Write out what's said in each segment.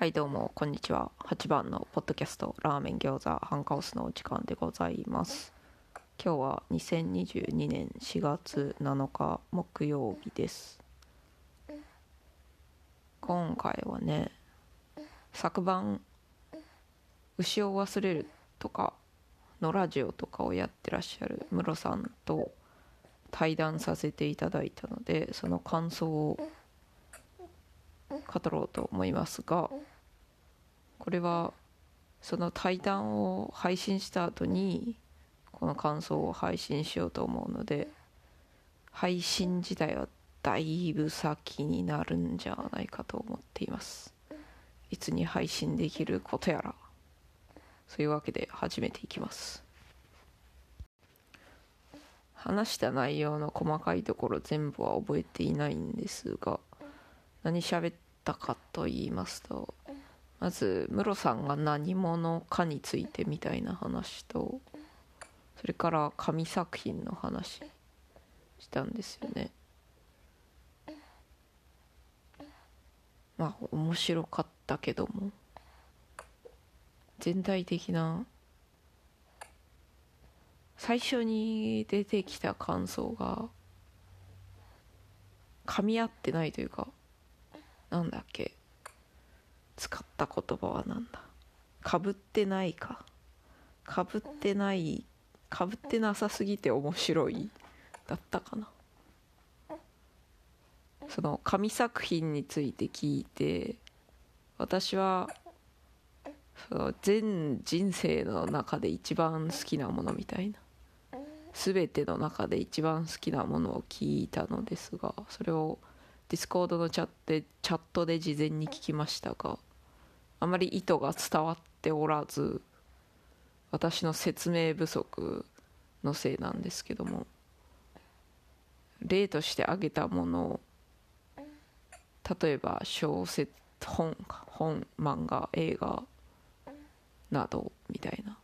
はいどうもこんにちは。8番のポッドキャストラーメン餃子ハンカオスのお時間でございます。今日は2022年4月7日木曜日です。今回はね昨晩「牛を忘れる」とかのラジオとかをやってらっしゃるムロさんと対談させていただいたのでその感想を語ろうと思いますがこれはその対談を配信した後にこの感想を配信しようと思うので配信自体はだいぶ先になるんじゃないかと思っています。いつに配信できることやら。そういうわけで始めていきます。話した内容の細かいところ全部は覚えていないんですが何喋ったかと言いますとまずムロさんが何者かについてみたいな話とそれから紙作品の話したんですよね。まあ面白かったけども。全体的な最初に出てきた感想が噛み合ってないというかなんだっけ。使った言葉はなんだ？かぶってないか？かぶってないかぶってなさすぎて面白い？だったかな？その紙作品について聞いて私はその全人生の中で一番好きなものみたいな。全ての中で一番好きなものを聞いたのですがそれをディスコードのチャットで事前に聞きましたがあまり意図が伝わっておらず私の説明不足のせいなんですけども例として挙げたもの例えば小説本本漫画映画などみたいな。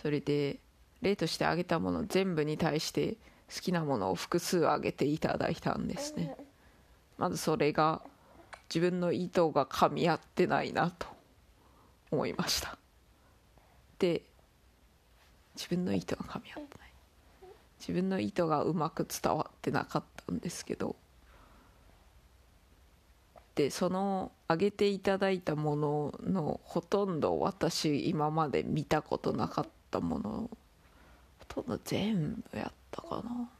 それで例として挙げたもの全部に対して好きなものを複数挙げていただいたんですね。まずそれが自分の意図が噛み合ってないなと思いました。で自分の意図が噛み合ってない。自分の意図がうまく伝わってなかったんですけど。でその挙げていただいたもののほとんど私今まで見たことなかったものほとんど全部やったかな。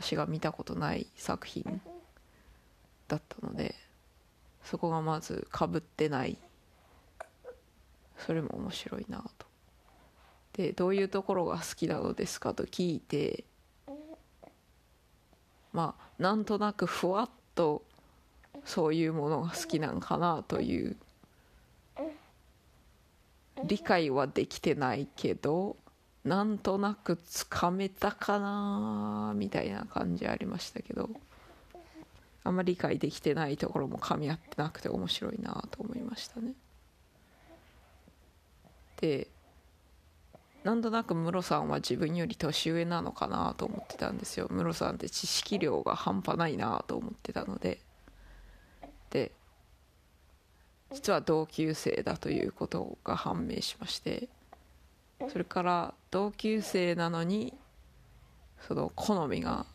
私が見たことない作品だったので。そこがまずかぶってない。それも面白いなと。でどういうところが好きなのですかと聞いてまあなんとなくふわっとそういうものが好きなんかなという。理解はできてないけどなんとなくつかめたかなみたいな感じありましたけど。あんまり理解できてないところも噛み合ってなくて面白いなと思いましたね。でなんとなくムロさんは自分より年上なのかなと思ってたんですよ。ムロさんって知識量が半端ないなと思ってたので。で実は同級生だということが判明しまして。それから同級生なのにその好みが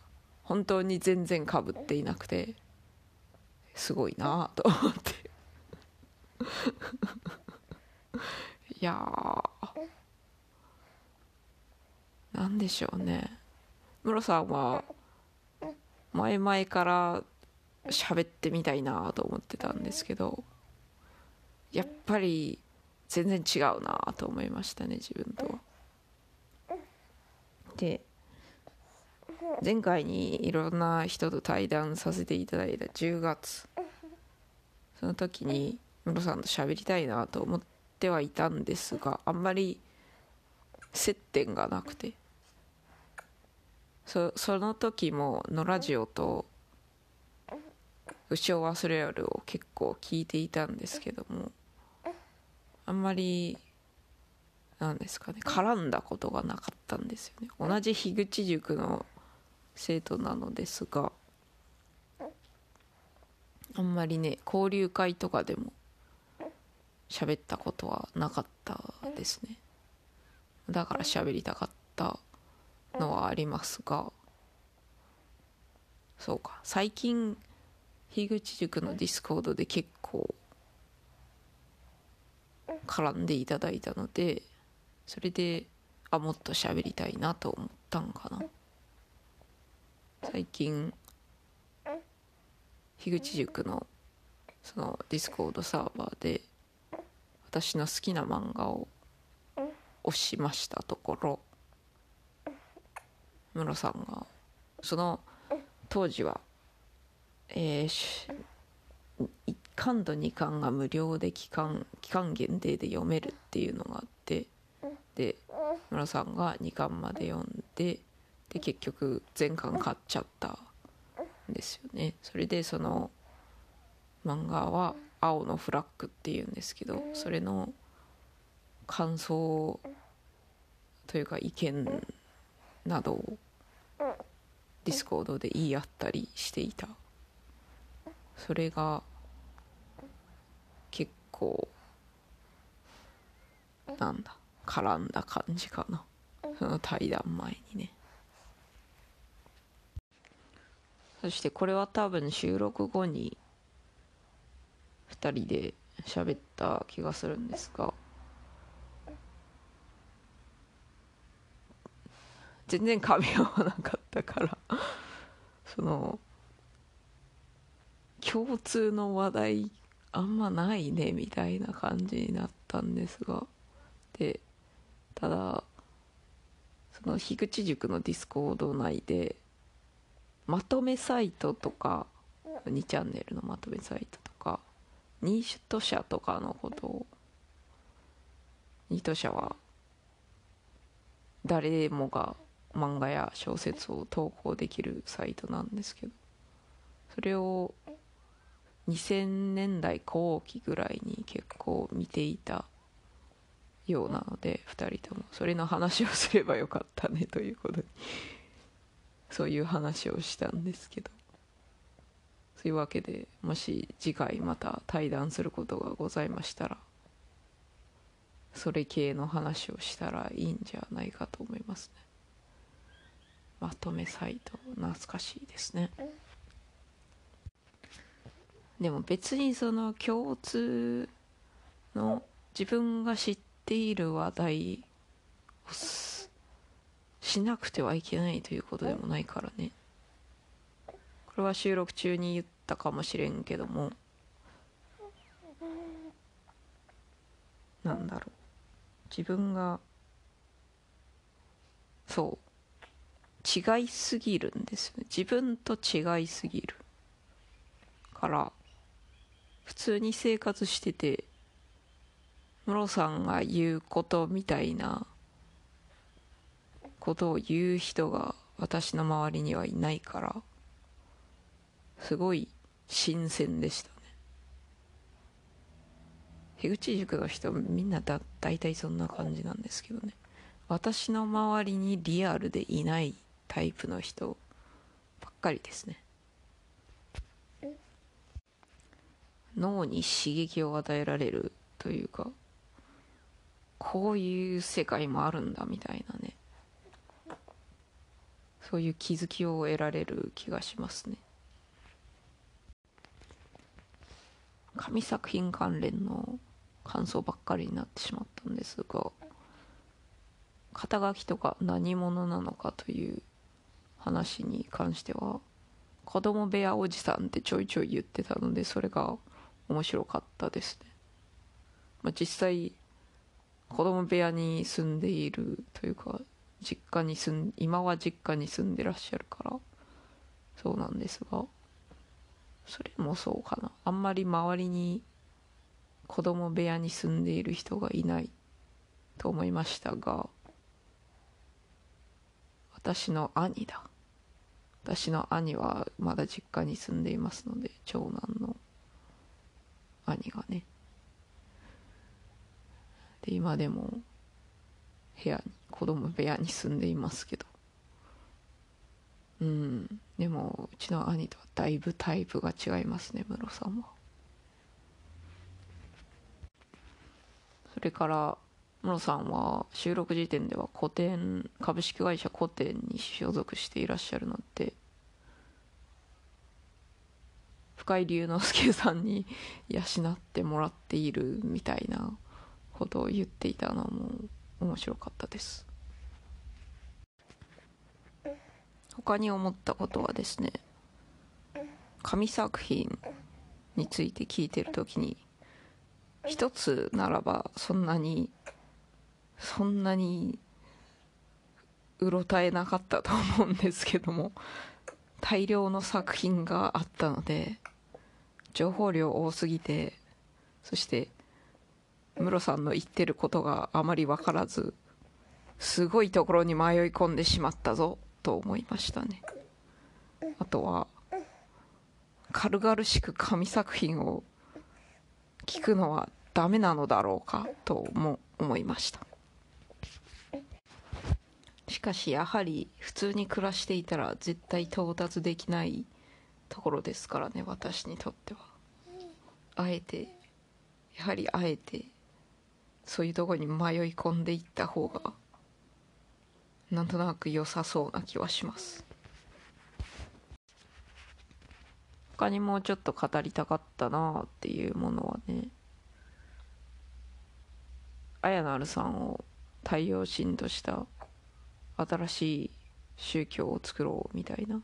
本当に全然かぶっていなくてすごいなと思って。いやー。なんでしょうね。ムロさんは前々から喋ってみたいなと思ってたんですけどやっぱり全然違うなと思いましたね自分とは。で前回にいろんな人と対談させていただいた10月。その時にムロさんと喋りたいなと思ってはいたんですがあんまり接点がなくて。その時ものラジオと「牛を忘れる」を結構聞いていたんですけどもあんまりなんですかね絡んだことがなかったんですよね。同じ樋口塾の生徒なのですがあんまりね交流会とかでも喋ったことはなかったですね。だから喋りたかったのはありますがそうか。最近樋口塾のディスコードで結構絡んでいただいたのでそれであもっと喋りたいなと思ったんかな。最近樋口塾のそのディスコードサーバーで私の好きな漫画を押しましたところムロさんがその当時はえー、1巻と2巻が無料で期間期間限定で読めるっていうのがあってでムロさんが2巻まで読んでで結局全巻買っちゃったんですよね。それでその漫画は「青のフラッグ」っていうんですけどそれの感想というか意見などをディスコードで言い合ったりしていた。それが結構なんだ絡んだ感じかな。その対談前にね。そしてこれは多分収録後に2人で喋った気がするんですが全然噛み合わなかったからその共通の話題あんまないねみたいな感じになったんですがでただその樋口塾のディスコード内でまとめサイトとか2チャンネルのまとめサイトとか新都社とかのことを新都社は誰もが漫画や小説を投稿できるサイトなんですけどそれを2000年代後期ぐらいに結構見ていたようなので2人とも。それの話をすればよかったねということにそういう話をしたんですけど。そういうわけでもし次回また対談することがございましたらそれ系の話をしたらいいんじゃないかと思いますね。まとめサイト懐かしいですね。でも別にその共通の自分が知っている話題をしなくてはいけないということでもないからね。これは収録中に言ったかもしれんけども。なんだろう。自分がそう。違いすぎるんですよね。自分と違いすぎるから。普通に生活しててムロさんが言うことみたいなことを言う人が私の周りにはいないからすごい新鮮でしたね。樋口塾の人みんなだ大体そんな感じなんですけどね。私の周りにリアルでいないタイプの人ばっかりですね。脳に刺激を与えられるというかこういう世界もあるんだみたいなね。そういう気づきを得られる気がしますね。紙作品関連の感想ばっかりになってしまったんですが肩書きとか何者なのかという話に関しては子供部屋おじさんってちょいちょい言ってたのでそれが面白かったですね、まあ、実際子供部屋に住んでいるというか実家に住ん今は実家に住んでらっしゃるからそうなんですがそれもそうかな。あんまり周りに子供部屋に住んでいる人がいないと思いましたが私の兄だ。私の兄はまだ実家に住んでいますので長男の兄がね。で今でも部屋に子供部屋に住んでいますけど。うん。でもうちの兄とはだいぶタイプが違いますねムロさんは。それからムロさんは収録時点では古典株式会社古典に所属していらっしゃるので深井龍之介さんに養ってもらっているみたいなことを言っていたのも面白かったです。他に思ったことはですね紙作品について聞いてる時に一つならばそんなにそんなにうろたえなかったと思うんですけども大量の作品があったので情報量多すぎてそしてムロさんの言ってることがあまり分からずすごいところに迷い込んでしまったぞと思いましたね。あとは軽々しく紙作品を聞くのはダメなのだろうかとも思いました。しかしやはり普通に暮らしていたら絶対到達できないところですからね私にとっては。あえてやはりあえてそういうとこに迷い込んでいった方がなんとなく良さそうな気はします。他にもうちょっと語りたかったなっていうものはね綾なるさんを太陽神とした新しい宗教を作ろうみたいな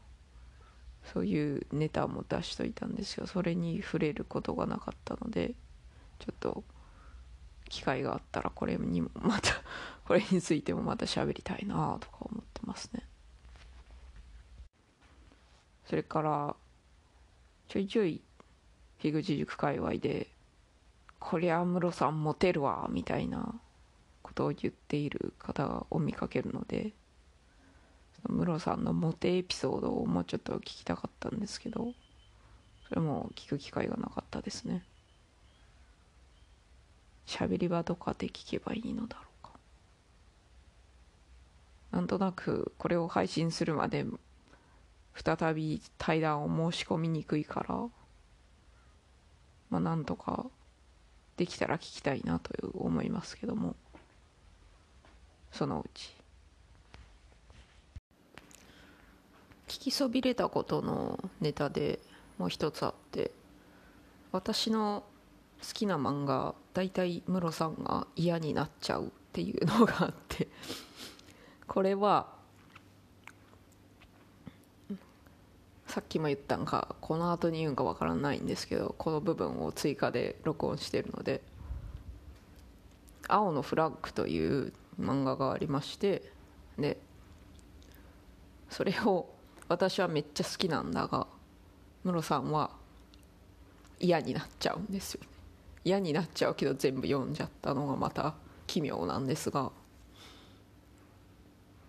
そういうネタも出しといたんですよ。それに触れることがなかったのでちょっと機会があったらこれにもまた これについてもまた喋りたいなとか思ってますね。それからちょいちょい樋口塾界隈で「こりゃムロさんモテるわ」みたいなことを言っている方を見かけるのでムロさんのモテエピソードをもうちょっと聞きたかったんですけどそれも聞く機会がなかったですね。喋り場とかで聞けばいいのだろうか。なんとなくこれを配信するまで再び対談を申し込みにくいからまあなんとかできたら聞きたいなという思いますけどもそのうち。聞きそびれたことのネタでもう一つあって私のきな漫画大体ムロさんが嫌になっちゃうっていうのがあって。これはさっきも言ったんかこの後に言うんかわからないんですけどこの部分を追加で録音してるので「青のフラッグ」という漫画がありましてでそれを私はめっちゃ好きなんだがムロさんは嫌になっちゃうんですよ。嫌になっちゃうけど全部読んじゃったのがまた奇妙なんですが。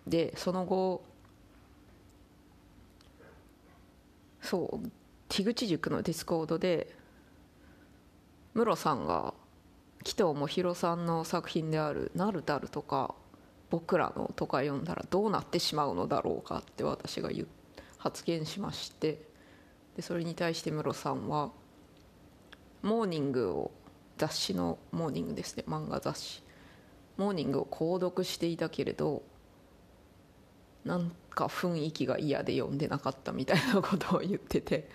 でその後そう樋口塾のディスコードでムロさんが紀藤もひろさんの作品である「なるだる」とか「僕らの」とか読んだらどうなってしまうのだろうかって私が言発言しまして。でそれに対してムロさんは「モーニング」を雑誌のモーニングですね。漫画雑誌。モーニングを購読していたけれどなんか雰囲気が嫌で読んでなかったみたいなことを言ってて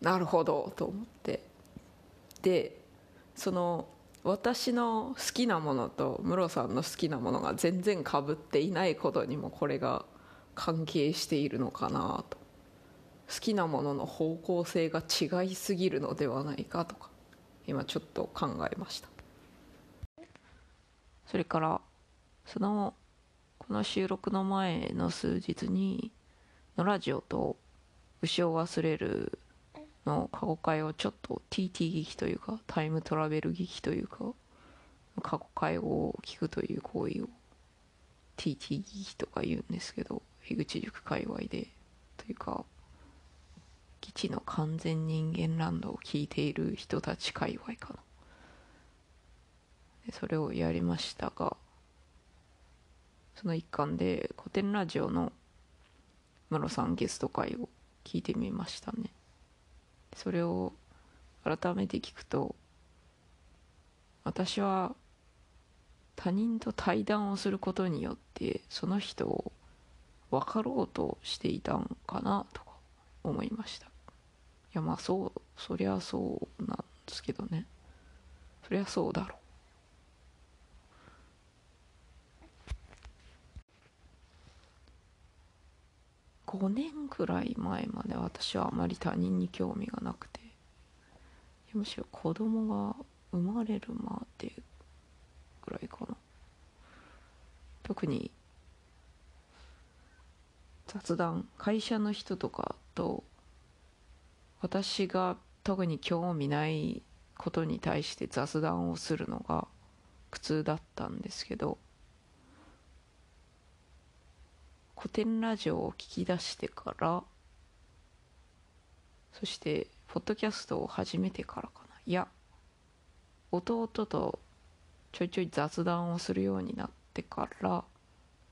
なるほどと思って。でその私の好きなものとムロさんの好きなものが全然かぶっていないことにもこれが関係しているのかなと。好きなものの方向性が違いすぎるのではないかとか。今ちょっと考えました。それからそのこの収録の前の数日にのラジオと牛を忘れるの過去回をちょっと TT 劇というかタイムトラベル劇というか過去回を聞くという行為を TT 劇とか言うんですけど樋口塾界隈でというか基地の完全人間ランドを聞いている人たち界隈かな。でそれをやりましたがその一環で古典ラジオのムロさんゲスト会を聞いてみましたね。それを改めて聞くと私は他人と対談をすることによってその人を分かろうとしていたんかなとか思いました。やまあそうそりゃそうなんですけどね。そりゃそうだろう。5年くらい前まで私はあまり他人に興味がなくて。むしろ子供が生まれるまでぐらいかな。特に雑談会社の人とかと私が特に興味ないことに対して雑談をするのが苦痛だったんですけど古典ラジオを聞き出してからそしてポッドキャストを始めてからかな。いや弟とちょいちょい雑談をするようになってから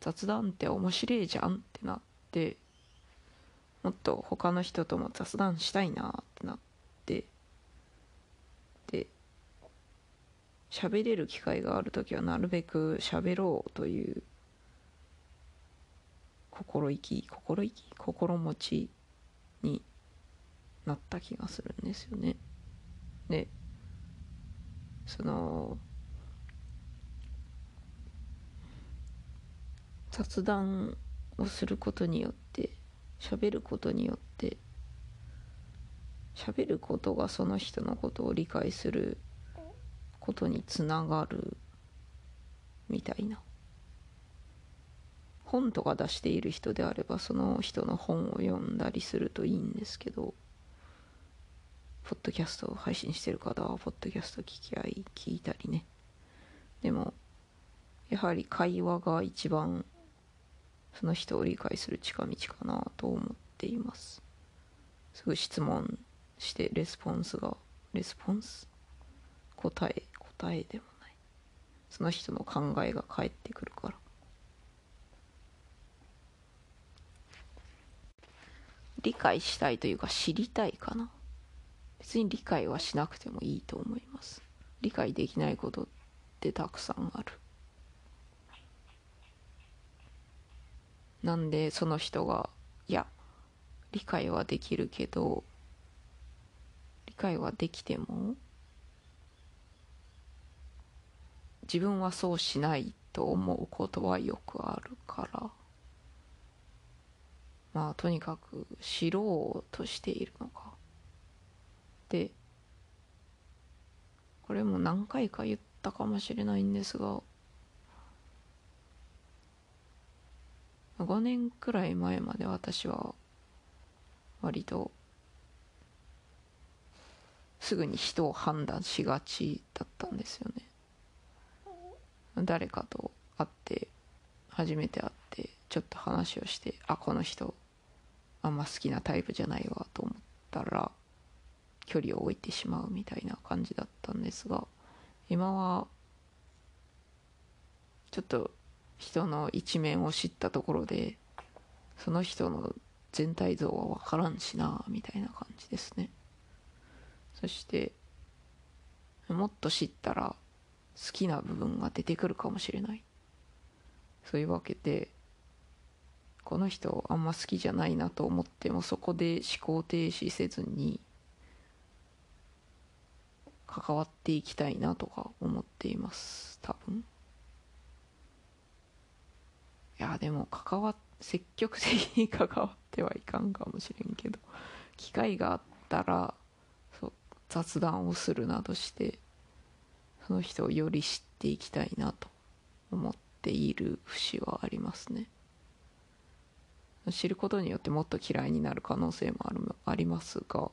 雑談って面白いじゃんってなってもっと他の人とも雑談したいなってなってで喋れる機会がある時はなるべく喋ろうという心意気心意気心持ちになった気がするんですよね。でその雑談をすることによって喋ることによって喋ることがその人のことを理解することにつながるみたいな。本とか出している人であればその人の本を読んだりするといいんですけどポッドキャストを配信してる方はポッドキャスト聞き合い聞いたりね。でもやはり会話が一番その人を理解する近道かなと思っています。すぐ質問してレスポンスがレスポンス？答え答えでもない。その人の考えが返ってくるから。理解したいというか知りたいかな。別に理解はしなくてもいいと思います。理解できないことってたくさんある。なんでその人がいや理解はできるけど理解はできても自分はそうしないと思うことはよくあるから。まあとにかく知ろうとしているのか。でこれも何回か言ったかもしれないんですが5年くらい前まで私は割とすぐに人を判断しがちだったんですよね。誰かと会って初めて会ってちょっと話をしてあこの人あんま好きなタイプじゃないわと思ったら距離を置いてしまうみたいな感じだったんですが今はちょっと人の一面を知ったところでその人の全体像は分からんしなみたいな感じですね。そしてもっと知ったら好きな部分が出てくるかもしれない。そういうわけでこの人あんま好きじゃないなと思ってもそこで思考停止せずに関わっていきたいなとか思っています多分。いやでも関わ積極的に関わってはいかんかもしれんけど 機会があったらそう雑談をするなどしてその人をより知っていきたいなと思っている節はありますね。知ることによってもっと嫌いになる可能性もあるありますが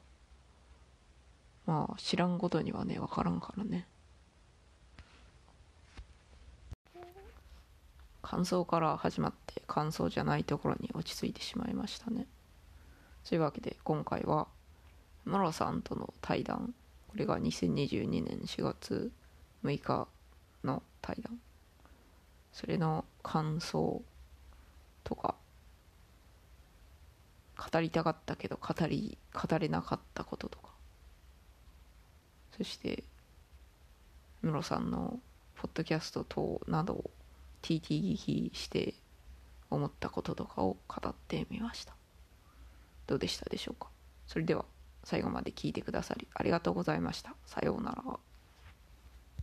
まあ知らんことにはね分からんからね。感想から始まって感想じゃないところに落ち着いてしまいましたね。というわけで今回はモロさんとの対談。これが2022年4月6日の対談。それの感想とか語りたかったけど語り語れなかったこととか。そしてムロさんのポッドキャスト等などを TT 聞きして思ったこととかを語ってみました。どうでしたでしょうか？それでは最後まで聞いてくださりありがとうございました。さようなら。